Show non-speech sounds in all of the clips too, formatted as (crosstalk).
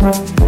Thank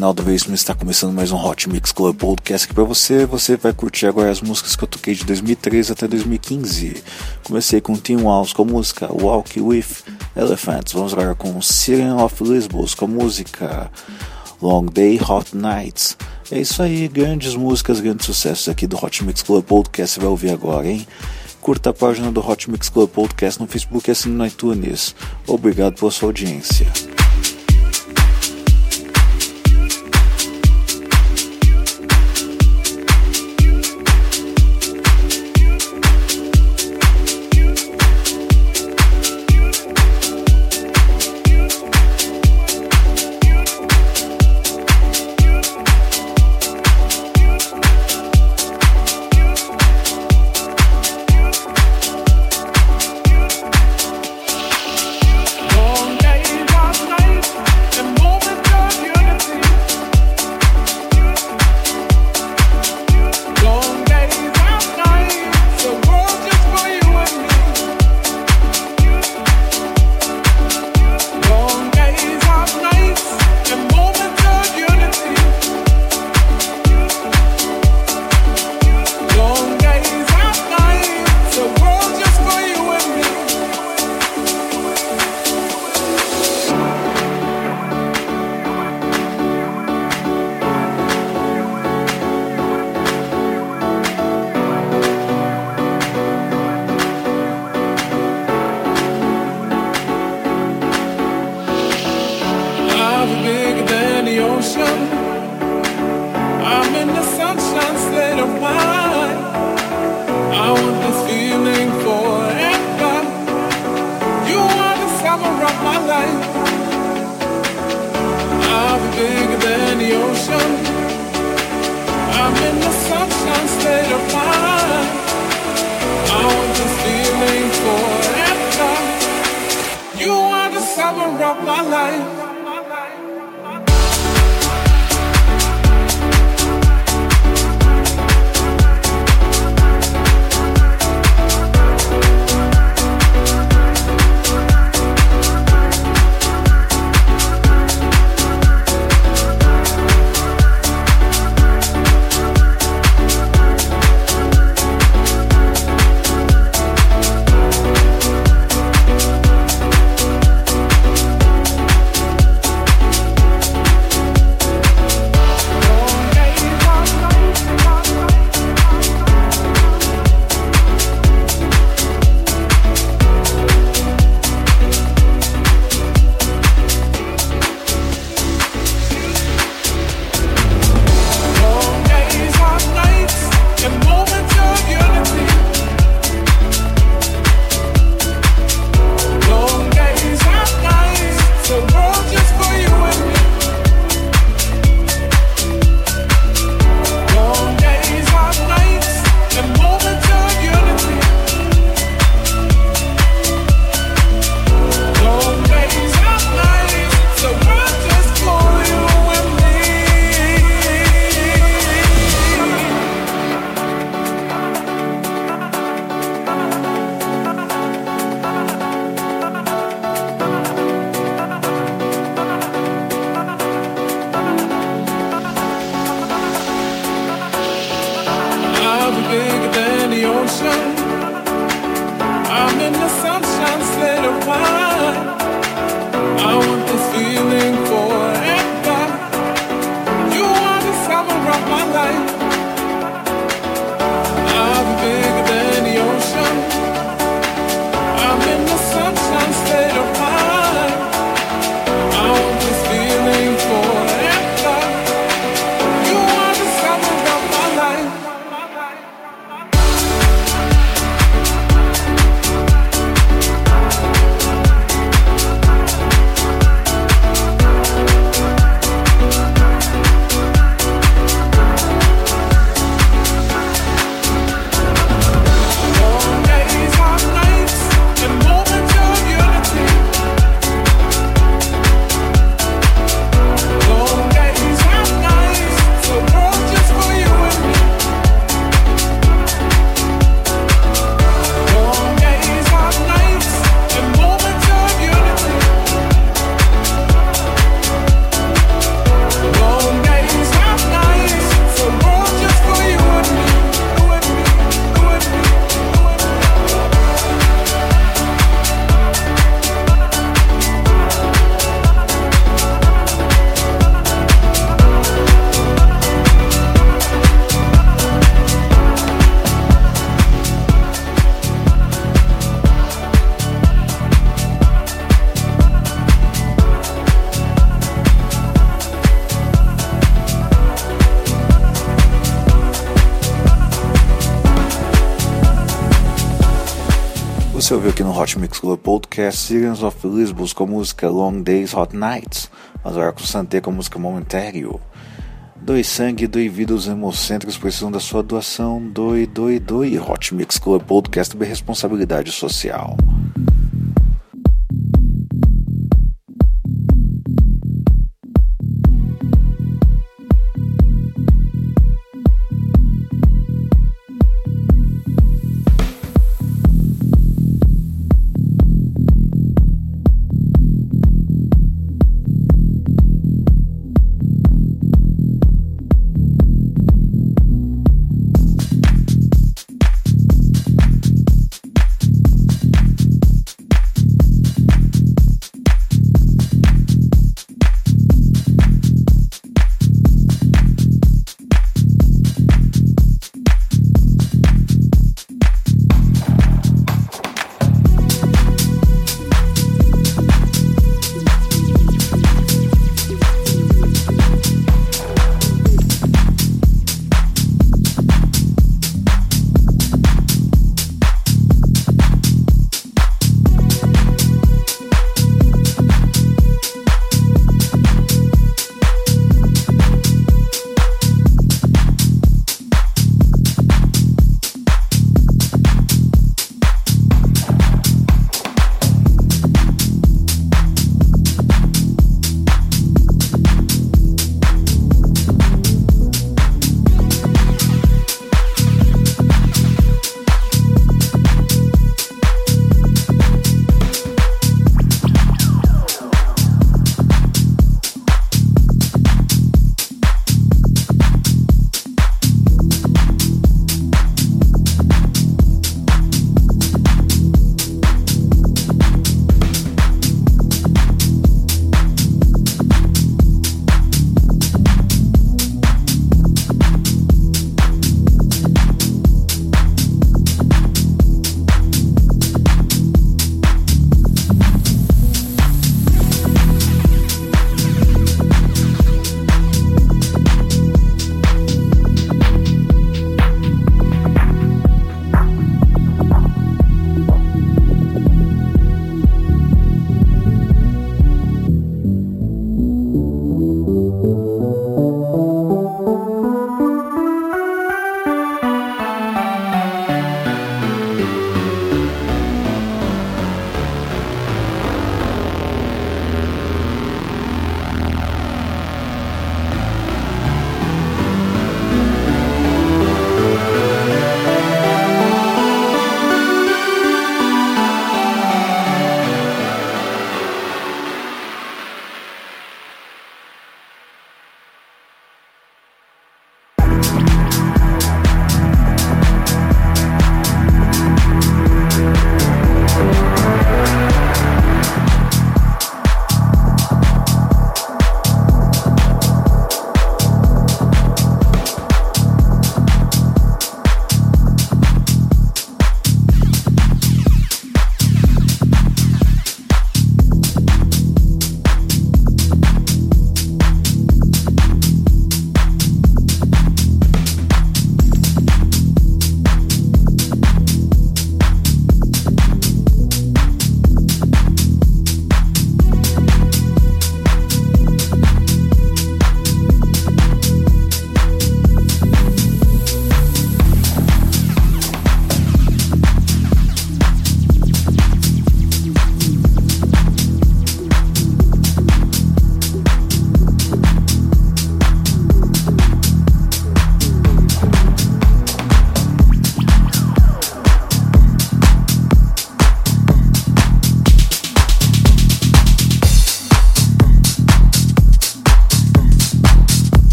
Reinaldo Veríssimo está começando mais um Hot Mix Club Podcast aqui para você. Você vai curtir agora as músicas que eu toquei de 2013 até 2015. Comecei com Tim Walls com a música Walk With Elephants. Vamos agora com Siren of Lesbos com a música Long Day Hot Nights. É isso aí, grandes músicas, grandes sucessos aqui do Hot Mix Club Podcast. Você vai ouvir agora, hein? Curta a página do Hot Mix Club Podcast no Facebook e assine no iTunes. Obrigado pela sua audiência. Club Podcast Sirens of Lisbon com a música Long Days, Hot Nights, Marco Santé com a música Momentário. Doe sangue, doe vida, os hemocêntricos precisam da sua doação. Doe, doe, doe. Hot Mix Club Podcast sobre responsabilidade social.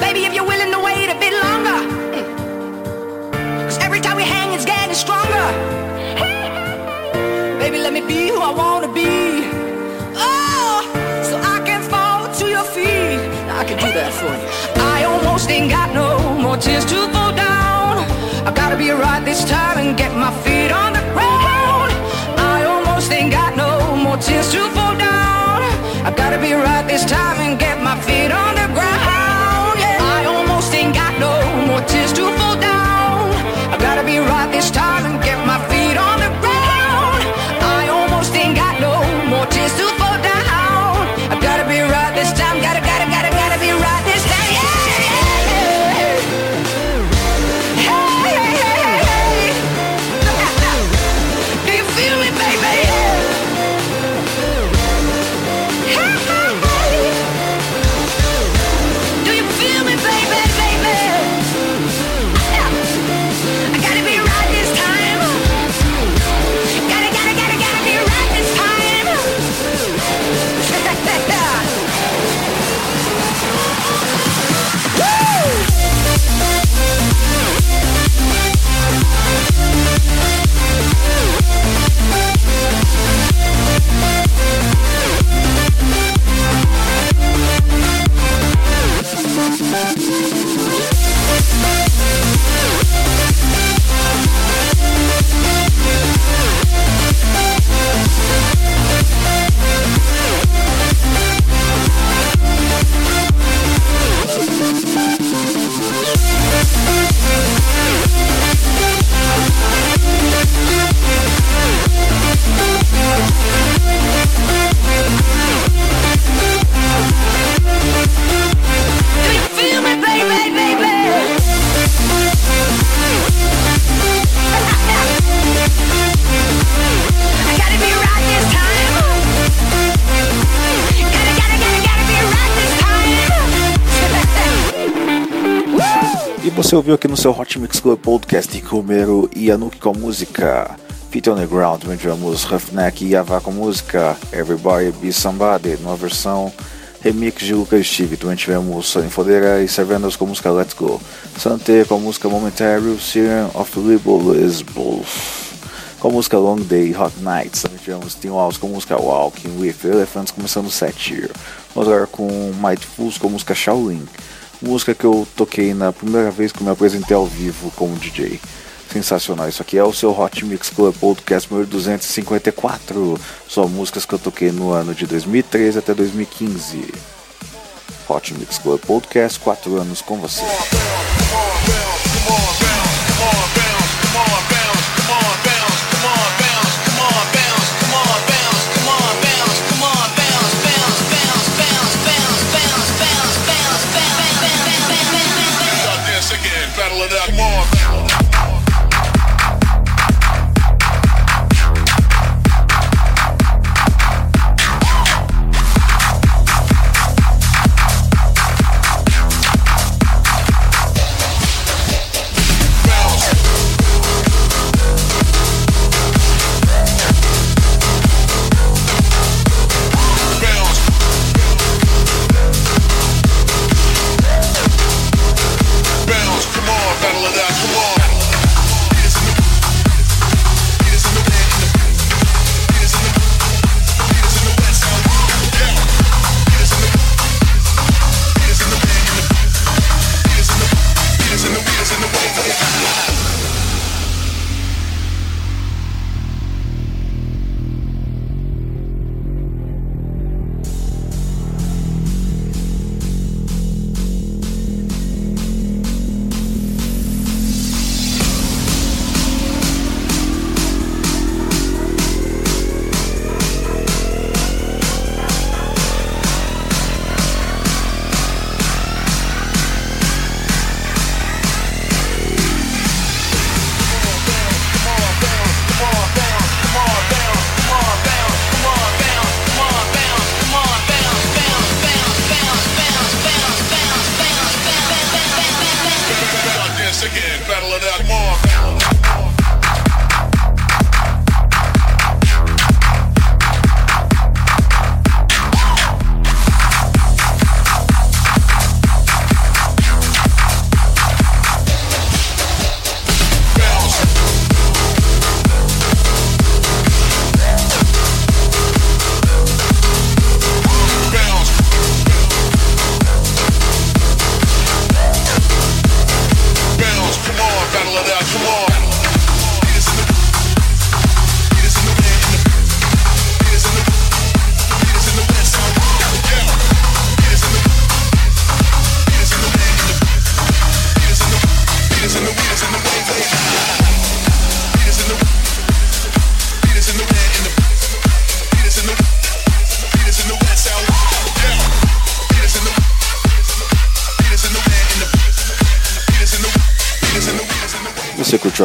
baby, if you're willing to wait a bit longer. Cause every time we hang, it's getting stronger. (laughs) Baby, let me be who I wanna be. Oh, so I can fall to your feet. I can do that for you. I almost ain't got no more tears to fall down. I gotta be right this time and get my feet on the ground. I almost ain't got no more tears to fall down. I gotta be right this time and get this time. Você ouviu aqui no seu Hot Mix Club Podcast Romero e Anuki com a música Feet on the Ground, tivemos Roughneck e Yavá com a música Everybody Be Somebody, numa versão remix de Lucas Steve. Também tivemos Sonny Fodeira e Servanos com a música Let's Go. Sante com a música Momentary, Siren of Libelous Wolf. Com a música Long Day, Hot Nights. Também tivemos Tim Walls com a música Walking with Elephants, começando o set here. Vamos agora com Might Fools com a música Shaolin. Música que eu toquei na primeira vez que eu me apresentei ao vivo como DJ. Sensacional, isso aqui é o seu Hot Mix Club Podcast número 254. Só músicas que eu toquei no ano de 2013 até 2015. Hot Mix Club Podcast, 4 anos com você.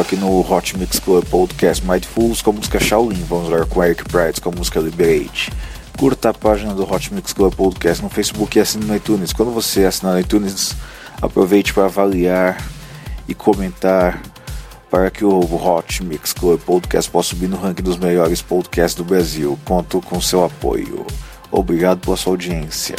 Aqui no Hot Mix Club Podcast Mindfuls com a música Shaolin. Vamos lá com Eric Pride com a música Liberate. Curta a página do Hot Mix Club Podcast no Facebook e assine no iTunes. Quando você assinar no iTunes, aproveite para avaliar e comentar para que o Hot Mix Club Podcast possa subir no ranking dos melhores podcasts do Brasil. Conto com seu apoio. Obrigado pela sua audiência.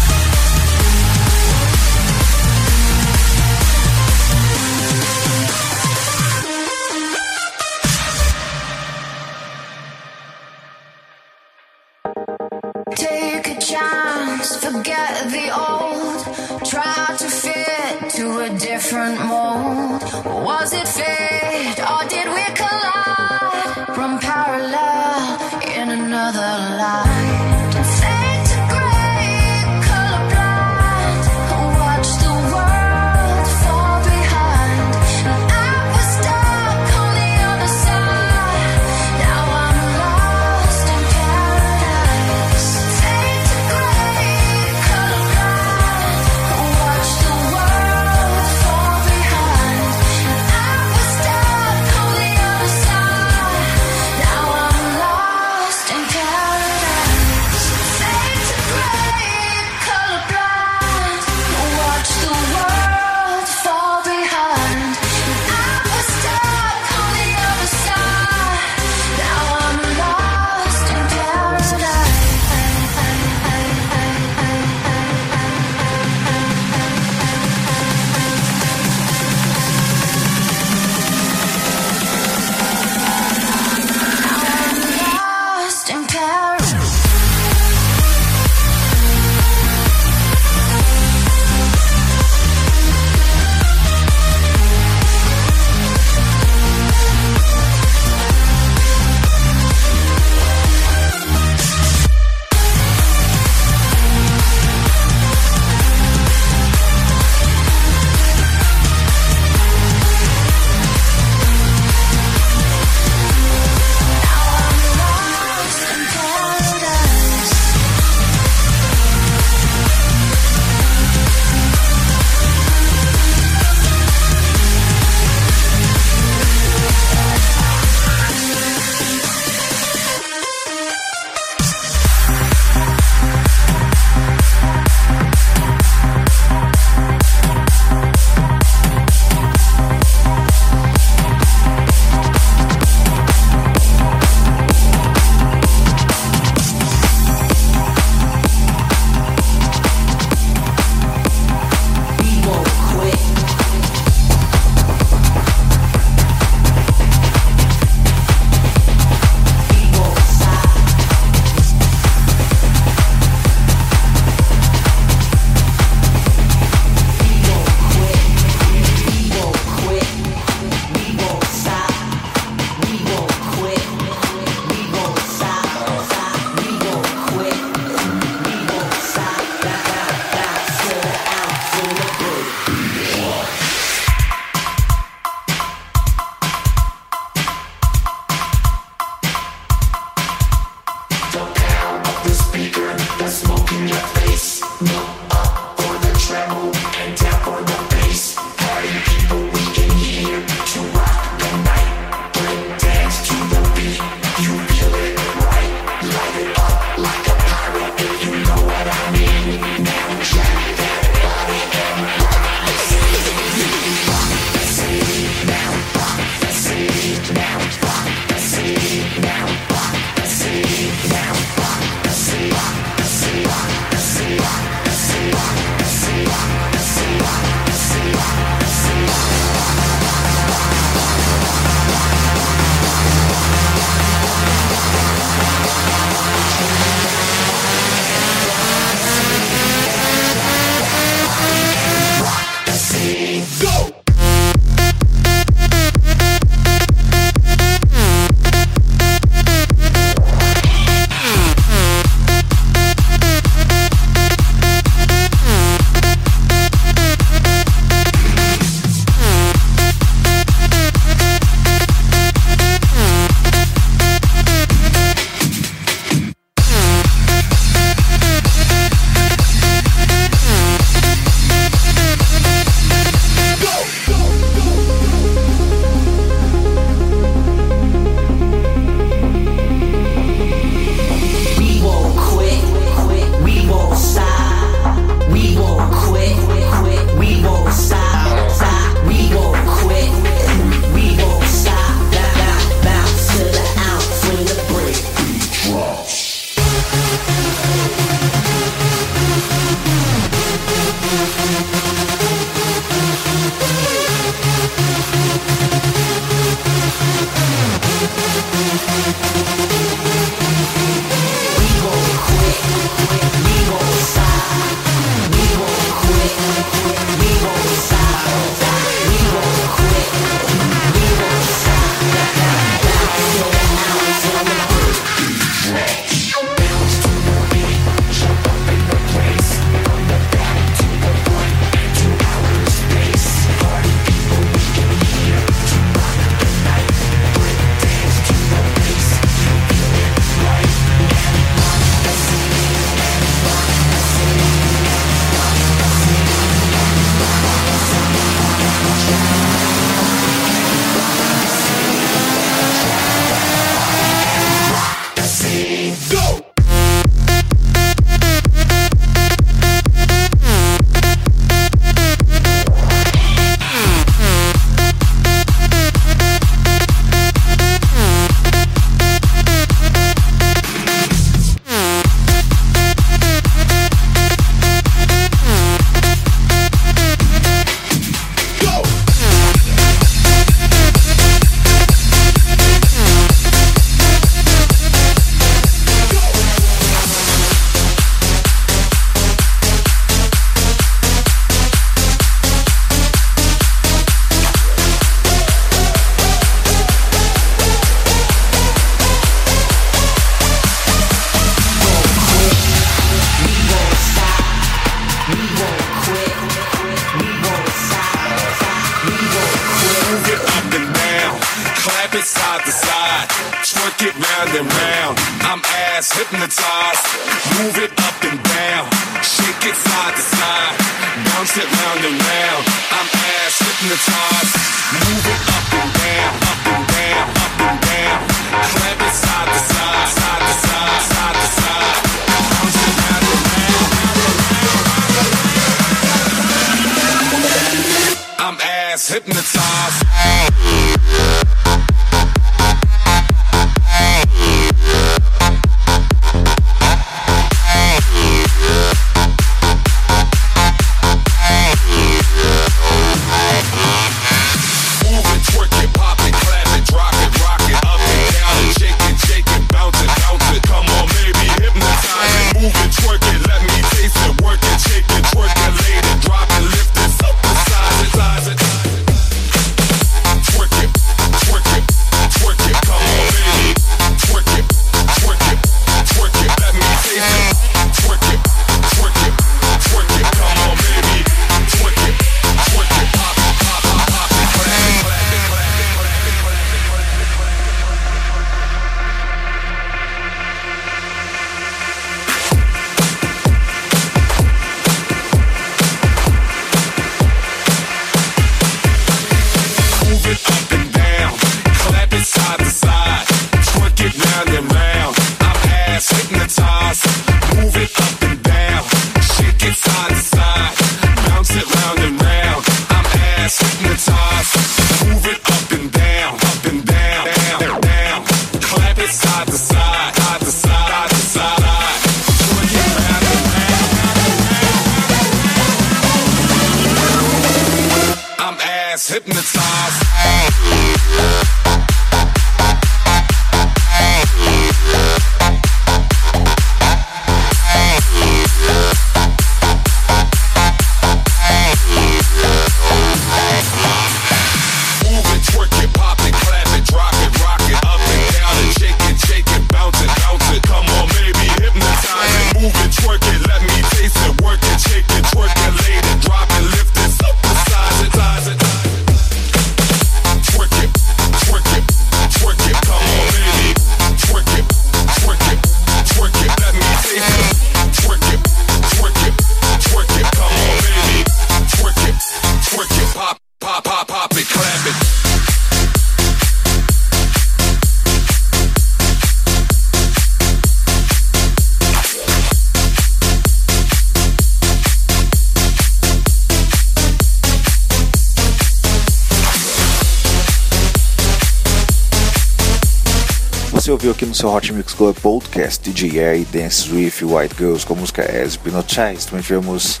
No seu Hot Mix Club Podcast DJ Air Dance with White Girls com a música As Hypnotized. Também tivemos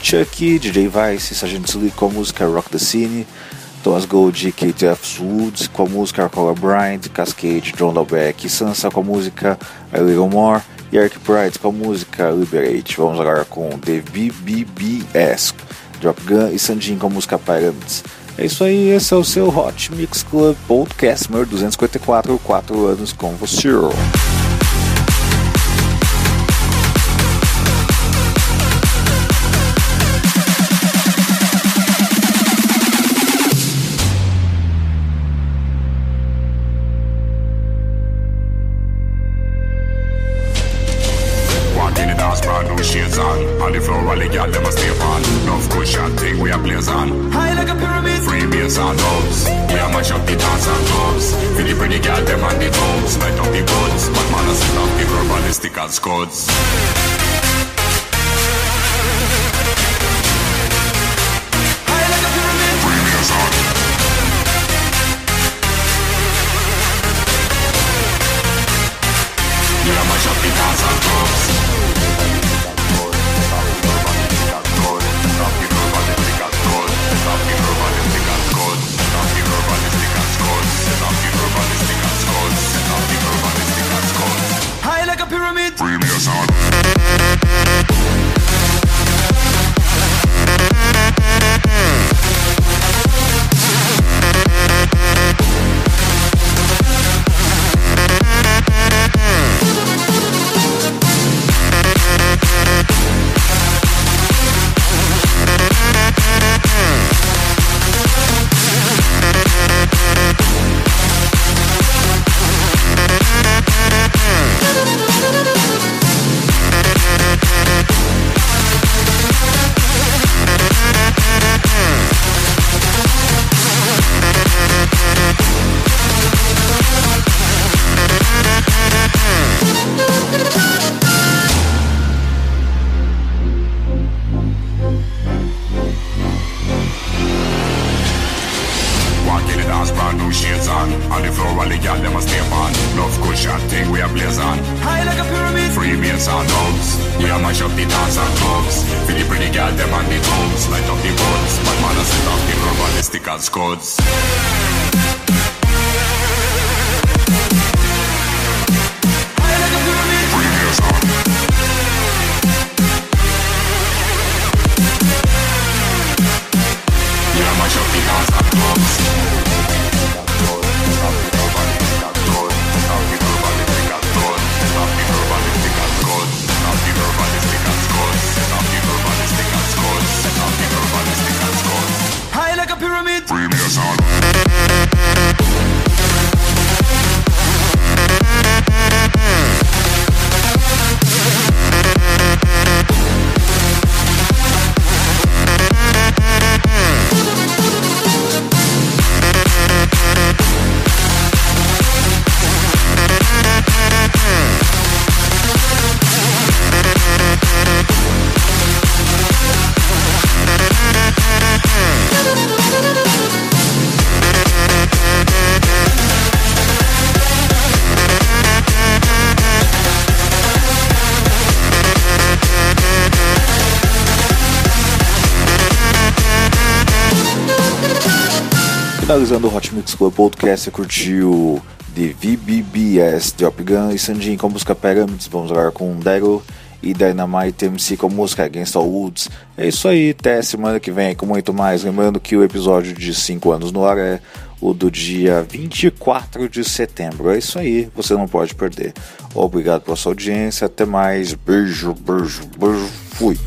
Chucky, DJ Vice, Sargent Lee com a música Rock the Cine, Thomas Gold, Kate F. Woods com a música Color Blind, Cascade, John Dalbeck e Sansa com a música A Little More. Eric Pride com a música Liberate. Vamos agora com The BBBS, Drop Gun e Sandin com a música Pyramids. É isso aí, esse é o seu Hot Mix Club Podcast número 254, 4 anos com você. Finalizando o Hot Mix Club Podcast, você curtiu The VBBS, Drop Gun e Sanjin com a música Pyramids. Vamos agora com Daryl e Dynamite MC com a música Against All Woods. É isso aí, até semana que vem com muito mais. Lembrando que o episódio de 5 anos no ar é o do dia 24 de setembro. É isso aí, você não pode perder. Obrigado pela sua audiência, até mais. Beijo, beijo, beijo. Fui.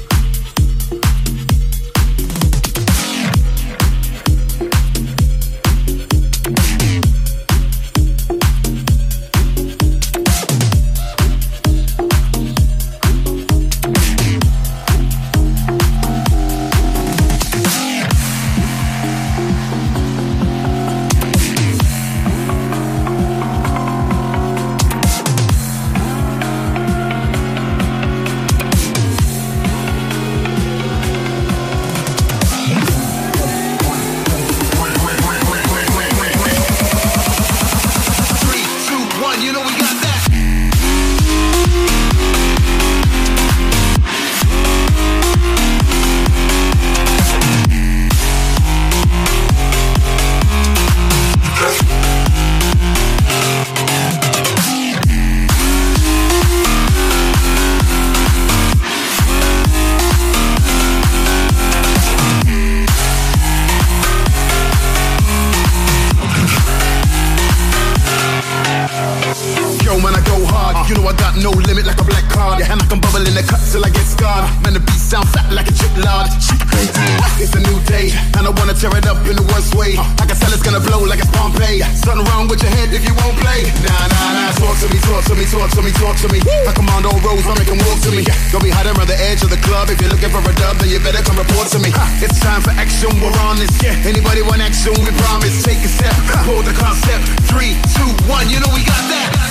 Talk to me, talk to me. I command all roads, I make them walk to me. Don't be hiding around the edge of the club. If you're looking for a dub, then you better come report to me. It's time for action, we're on this. Yeah. Anybody want action, we promise. Take a step, hold the concept. Three, two, one, you know we got that.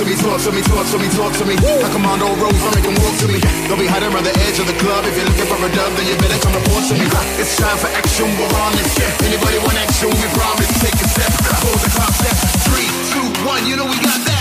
To me, talk to me, talk to me, talk to me. I command all roads, I make them walk to me. Don't be hiding around the edge of the club. If you're looking for a dub, then you better come report to me. It's time for action, we're on. Yeah. Anybody want action, we promise. Take a step, hold the concept. Three, two, one, you know we got that.